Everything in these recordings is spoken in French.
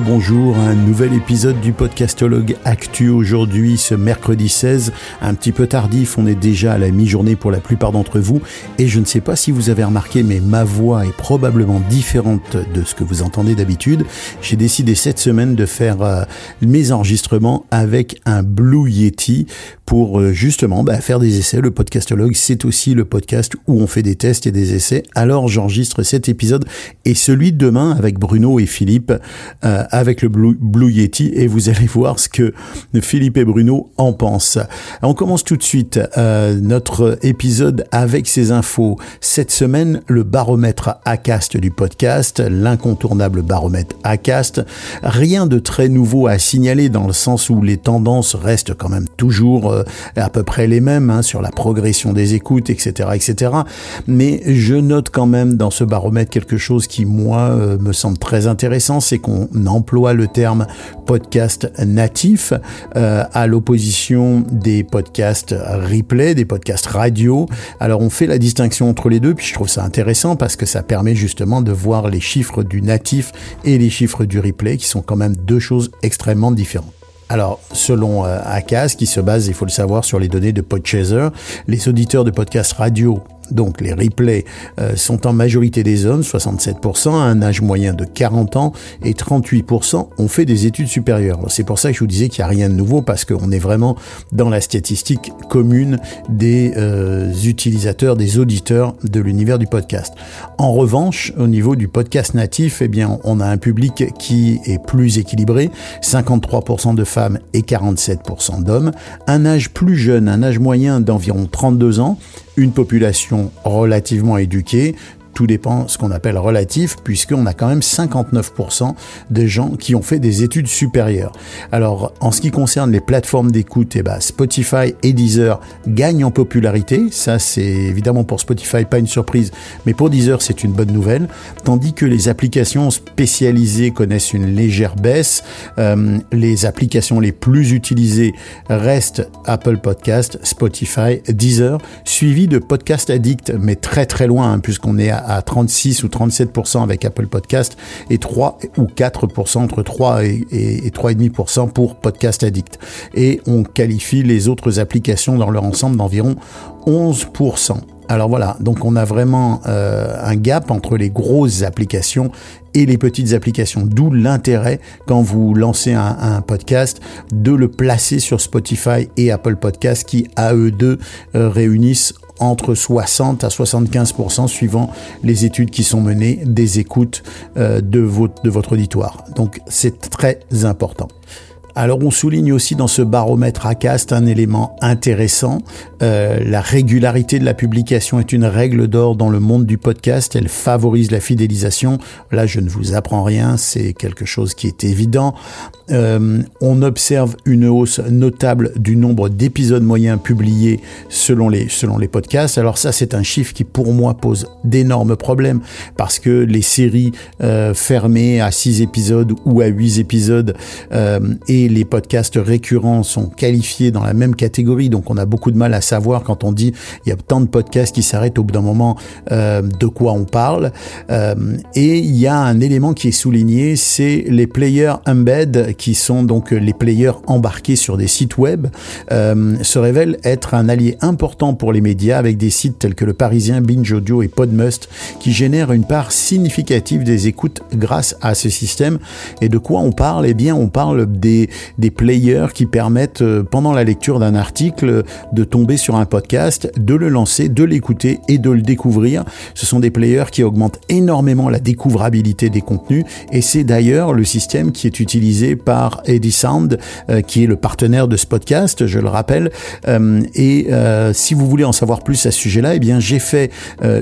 bonjour, un nouvel épisode du podcastologue Actu aujourd'hui, ce mercredi 16, un petit peu tardif, on est déjà à la mi-journée pour la plupart d'entre vous, et je ne sais pas si vous avez remarqué, mais ma voix est probablement différente de ce que vous entendez d'habitude. J'ai décidé cette semaine de faire euh, mes enregistrements avec un Blue Yeti pour euh, justement bah, faire des essais. Le podcastologue, c'est aussi le podcast où on fait des tests et des essais. Alors j'enregistre cet épisode et celui de demain avec Bruno et Philippe euh, avec le Blue, Yeti et vous allez voir ce que Philippe et Bruno en pensent. On commence tout de suite euh, notre épisode avec ces infos. Cette semaine, le baromètre ACAST du podcast, l'incontournable baromètre ACAST. Rien de très nouveau à signaler dans le sens où les tendances restent quand même toujours euh, à peu près les mêmes hein, sur la progression des écoutes, etc., etc. Mais je note quand même dans ce baromètre quelque chose qui, moi, euh, me semble très intéressant, c'est qu'on emploie le terme podcast natif euh, à l'opposition des podcasts replay, des podcasts radio. Alors on fait la distinction entre les deux, puis je trouve ça intéressant parce que ça permet justement de voir les chiffres du natif et les chiffres du replay, qui sont quand même deux choses extrêmement différentes. Alors, selon euh, ACAS, qui se base, il faut le savoir, sur les données de Podchaser, les auditeurs de podcasts radio donc les replays euh, sont en majorité des hommes, 67%, à un âge moyen de 40 ans, et 38% ont fait des études supérieures. C'est pour ça que je vous disais qu'il n'y a rien de nouveau, parce qu'on est vraiment dans la statistique commune des euh, utilisateurs, des auditeurs de l'univers du podcast. En revanche, au niveau du podcast natif, eh bien, on a un public qui est plus équilibré, 53% de femmes et 47% d'hommes, un âge plus jeune, un âge moyen d'environ 32 ans, une population relativement éduquée, tout dépend ce qu'on appelle relatif, puisqu'on a quand même 59% de gens qui ont fait des études supérieures. Alors, en ce qui concerne les plateformes d'écoute, eh ben, Spotify et Deezer gagnent en popularité. Ça, c'est évidemment pour Spotify pas une surprise, mais pour Deezer, c'est une bonne nouvelle. Tandis que les applications spécialisées connaissent une légère baisse. Euh, les applications les plus utilisées restent Apple Podcast, Spotify, Deezer, suivi de Podcast Addict, mais très très loin, hein, puisqu'on est à à 36 ou 37% avec Apple Podcast et 3 ou 4%, entre 3 et, et, 3,5% pour Podcast Addict. Et on qualifie les autres applications dans leur ensemble d'environ 11%. Alors voilà, donc on a vraiment euh, un gap entre les grosses applications et les petites applications, d'où l'intérêt quand vous lancez un, podcast de le placer sur Spotify et Apple Podcast qui à eux deux euh, réunissent entre 60 à 75% suivant les études qui sont menées des écoutes euh, de, votre, de votre auditoire. Donc c'est très important. Alors on souligne aussi dans ce baromètre ACAST un élément intéressant. Euh, la régularité de la publication est une règle d'or dans le monde du podcast. Elle favorise la fidélisation. Là, je ne vous apprends rien, c'est quelque chose qui est évident. Euh, on observe une hausse notable du nombre d'épisodes moyens publiés selon les, podcasts. Alors ça, c'est un chiffre qui pour moi pose d'énormes problèmes parce que les séries euh, fermées à 6 épisodes ou à 8 épisodes euh, les podcasts récurrents sont qualifiés dans la même catégorie, donc on a beaucoup de mal à savoir quand on dit il y a tant de podcasts qui s'arrêtent au bout d'un moment euh, de quoi on parle. Euh, et il y a un élément qui est souligné, c'est les players embed, qui sont donc les players embarqués sur des sites web, euh, se révèlent être un allié important pour les médias avec des sites tels que le Parisien, Binge Audio et Podmust, qui génèrent une part significative des écoutes grâce à ce système. Et de quoi on parle? Eh bien, on parle des, des players qui permettent, euh, pendant la lecture d'un article, de tomber sur un podcast, de le lancer, de l'écouter et de le découvrir. Ce sont des players qui augmentent énormément la découvrabilité des contenus et c'est d'ailleurs le système qui est utilisé par Eddie Sound, euh, qui est le partenaire de ce podcast, je le rappelle. Euh, et si vous voulez en savoir plus à ce sujet-là, eh bien j'ai fait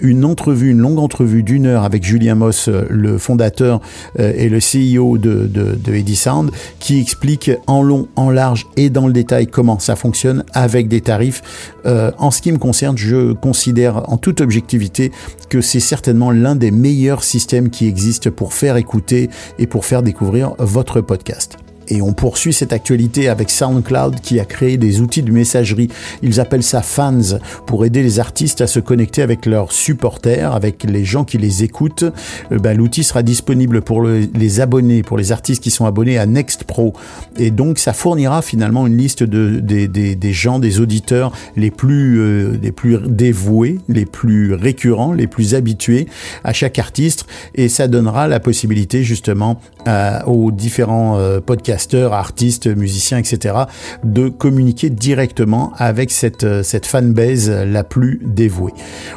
une entrevue, une longue entrevue d'une heure avec Julien Moss, le fondateur et le CEO de, de, de Eddie Sound, qui explique en long, en large et dans le détail comment ça fonctionne avec des tarifs. Euh, en ce qui me concerne, je considère en toute objectivité que c'est certainement l'un des meilleurs systèmes qui existent pour faire écouter et pour faire découvrir votre podcast. Et on poursuit cette actualité avec SoundCloud qui a créé des outils de messagerie. Ils appellent ça Fans pour aider les artistes à se connecter avec leurs supporters, avec les gens qui les écoutent. Euh, ben, l'outil sera disponible pour les abonnés, pour les artistes qui sont abonnés à Next Pro. Et donc ça fournira finalement une liste de, des, des, gens, des auditeurs les plus, euh, les plus dévoués, les plus récurrents, les plus habitués à chaque artiste. Et ça donnera la possibilité justement aux différents euh, artistes, musiciens, etc., de communiquer directement avec cette, euh, cette fanbase la plus dévouée.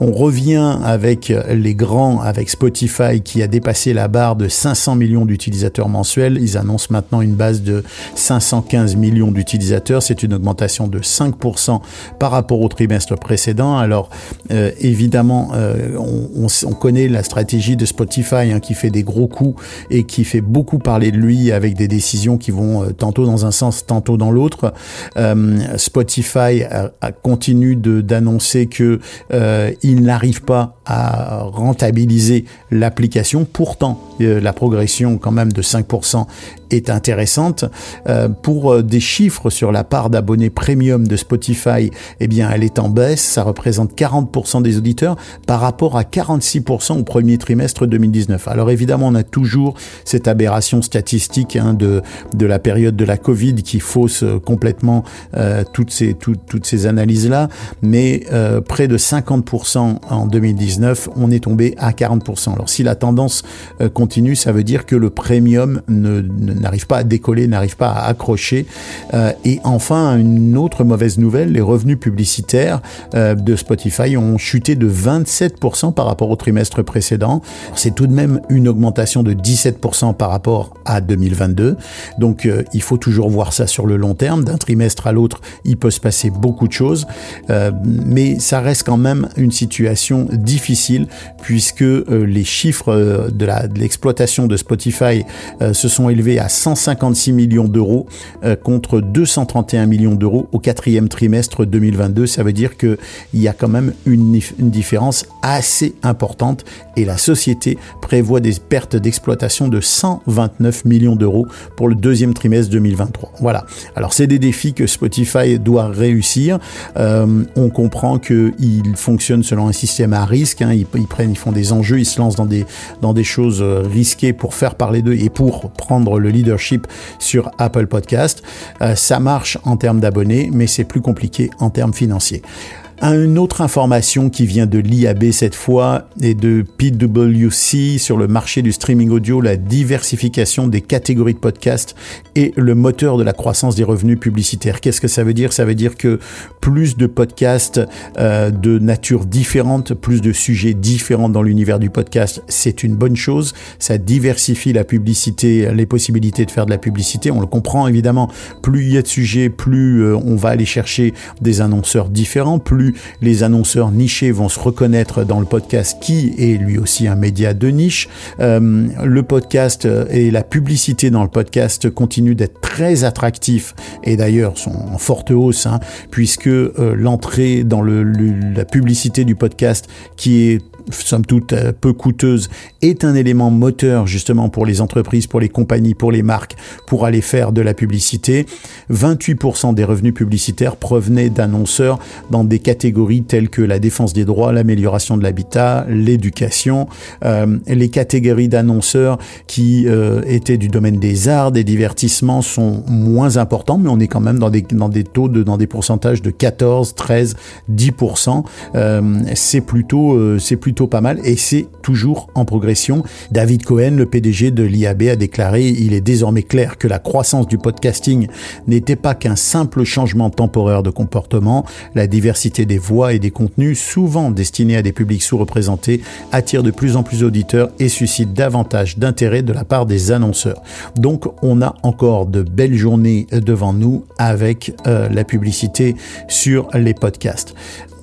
On revient avec les grands, avec Spotify qui a dépassé la barre de 500 millions d'utilisateurs mensuels. Ils annoncent maintenant une base de 515 millions d'utilisateurs. C'est une augmentation de 5% par rapport au trimestre précédent. Alors évidemment, on, on, connaît la stratégie de Spotify hein, qui fait des gros coups et qui fait beaucoup parler de lui avec des décisions qui vont euh, tantôt dans un sens, tantôt dans l'autre. Euh, Spotify continue d'annoncer que euh, il n'arrive pas à rentabiliser l'application. Pourtant, la progression quand même de 5% est intéressante. Pour des chiffres sur la part d'abonnés premium de Spotify, eh bien, elle est en baisse. Ça représente 40% des auditeurs par rapport à 46% au premier trimestre 2019. Alors évidemment, on a toujours cette aberration statistique hein, de, de la période de la Covid qui fausse euh, complètement euh, toutes ces, toutes ces analyses-là. Mais euh, près de 50% en 2019, on est tombé à 40%. Alors si la tendance continue, ça veut dire que le premium n'arrive pas à décoller, n'arrive pas à accrocher. Euh, et enfin, une autre mauvaise nouvelle, les revenus publicitaires de Spotify ont chuté de 27% par rapport au trimestre précédent. C'est tout de même une augmentation de 17% par rapport à 2022. Donc euh, il faut toujours voir ça sur le long terme. D'un trimestre à l'autre, il peut se passer beaucoup de choses. mais ça reste quand même une situation difficile puisque les chiffres de l'exploitation de, Spotify se sont élevés à 156 millions d'euros euh, contre 231 millions d'euros au quatrième trimestre 2022. Ça veut dire qu'il y a quand même une, une différence assez importante et la société prévoit des pertes d'exploitation de 129 millions d'euros pour le deuxième trimestre 2023. Voilà. Alors c'est des défis que Spotify doit réussir. Euh, on comprend qu'ils fonctionnent selon un système à risque. Hein. Ils, prennent, ils font des enjeux, ils se lancent dans des dans des choses euh, risquées pour faire parler d'eux et pour prendre le leadership sur Apple Podcast. Euh, ça marche en termes d'abonnés, mais c'est plus compliqué en termes financiers. Une autre information qui vient de l'IAB cette fois et de PwC sur le marché du streaming audio, la diversification des catégories de podcasts et le moteur de la croissance des revenus publicitaires. Qu'est-ce que ça veut dire? Ça veut dire que plus de podcasts euh, de nature différente, plus de sujets différents dans l'univers du podcast, c'est une bonne chose. Ça diversifie la publicité, les possibilités de faire de la publicité. On le comprend évidemment. Plus il y a de sujets, plus euh, on va aller chercher des annonceurs différents, plus les annonceurs nichés vont se reconnaître dans le podcast qui est lui aussi un média de niche. Euh, le podcast et la publicité dans le podcast continuent d'être très attractifs et d'ailleurs sont en forte hausse hein, puisque euh, l'entrée dans la publicité du podcast qui est somme toute euh, peu coûteuse, est un élément moteur justement pour les entreprises, pour les compagnies, pour les marques, pour aller faire de la publicité. 28% des revenus publicitaires provenaient d'annonceurs dans des catégories telles que la défense des droits, l'amélioration de l'habitat, l'éducation. Euh, les catégories d'annonceurs qui euh, étaient du domaine des arts, des divertissements sont moins importants, mais on est quand même dans des, dans des taux de, dans des pourcentages de 14, 13, 10%. Euh, c'est plutôt, c'est plutôt pas mal et c'est toujours en progression. David Cohen, le PDG de l'IAB, a déclaré Il est désormais clair que la croissance du podcasting n'était pas qu'un simple changement temporaire de comportement. La diversité des voix et des contenus, souvent destinés à des publics sous-représentés, attire de plus en plus d'auditeurs et suscite davantage d'intérêt de la part des annonceurs. Donc on a encore de belles journées devant nous avec euh, la publicité sur les podcasts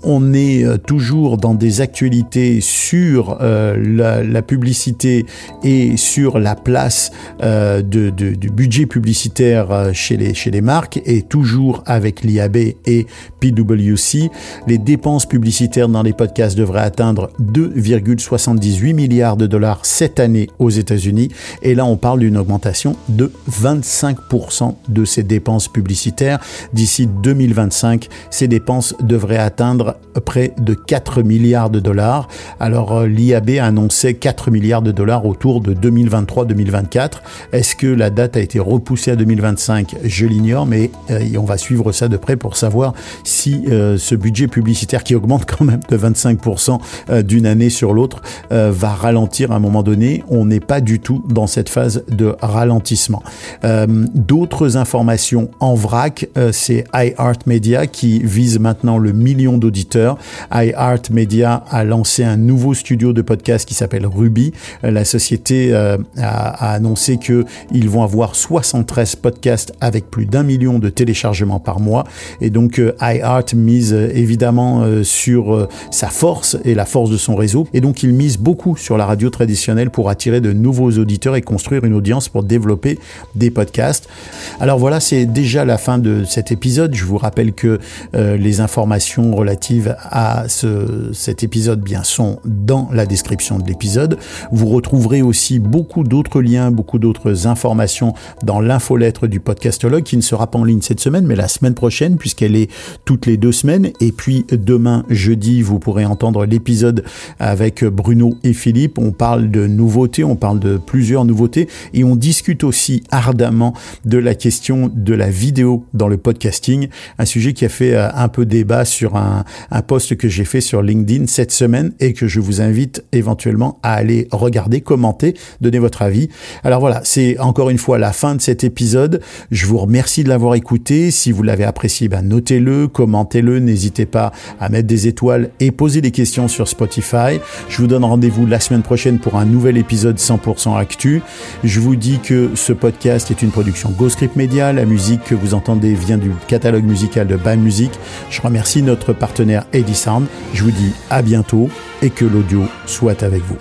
on est toujours dans des actualités sur la, publicité et sur la place du budget publicitaire chez les, chez les marques et toujours avec l'IAB et PwC. Les dépenses publicitaires dans les podcasts devraient atteindre 2,78 milliards de dollars cette année aux États-Unis. Et là, on parle d'une augmentation de 25% de ces dépenses publicitaires. D'ici 2025, ces dépenses devraient atteindre près de 4 milliards de dollars. Alors, euh, l'IAB a annoncé 4 milliards de dollars autour de 2023-2024. Est-ce que la date a été repoussée à 2025 Je l'ignore, mais euh, on va suivre ça de près pour savoir si euh, ce budget publicitaire qui augmente quand même de 25% d'une année sur l'autre va ralentir à un moment donné. On n'est pas du tout dans cette phase de ralentissement. D'autres informations en vrac, c'est iHeartMedia qui vise maintenant le million d'auditeurs. iHeartMedia a lancé un nouveau studio de podcast qui s'appelle Ruby. Euh, la société a, a, annoncé que ils vont avoir 73 podcasts avec plus d'un million de téléchargements par mois. Et donc iHeart mise évidemment sur sa force et la force de son réseau. Et donc il mise beaucoup sur la radio traditionnelle pour attirer de nouveaux auditeurs et construire une audience pour développer des podcasts. Alors voilà, c'est déjà la fin de cet épisode. Je vous rappelle que euh, les informations relatives à ce, cet épisode bien sont dans la description de l'épisode. Vous retrouverez aussi beaucoup d'autres liens, beaucoup d'autres informations dans l'infolettre du podcastologue qui ne sera pas en ligne cette semaine, mais la semaine prochaine puisqu'elle est toutes les deux semaines. Et puis demain, jeudi, vous pourrez entendre l'épisode avec Bruno et Philippe. On parle de nouveautés, on parle de plusieurs nouveautés et on discute aussi ardemment de la question de la vidéo dans le podcasting, un sujet qui a fait euh, un peu débat sur un, un post que j'ai fait sur LinkedIn cette semaine et que je vous invite éventuellement à aller regarder, commenter, donner votre avis. Alors voilà, c'est encore une fois la fin de cet épisode. Je vous remercie de l'avoir écouté. Si vous l'avez apprécié, ben notez-le, commentez-le, n'hésitez pas à mettre des étoiles et poser des questions sur Spotify. Je vous donne rendez-vous la semaine prochaine pour un nouvel épisode 100% actu. Je vous dis que ce podcast est une production GoScript Media. La musique que vous entendez vient du catalogue musical de BAM Music. Je remercie notre partenaire Eddy Sound. Je vous dis à bientôt et que l'audio soit avec vous.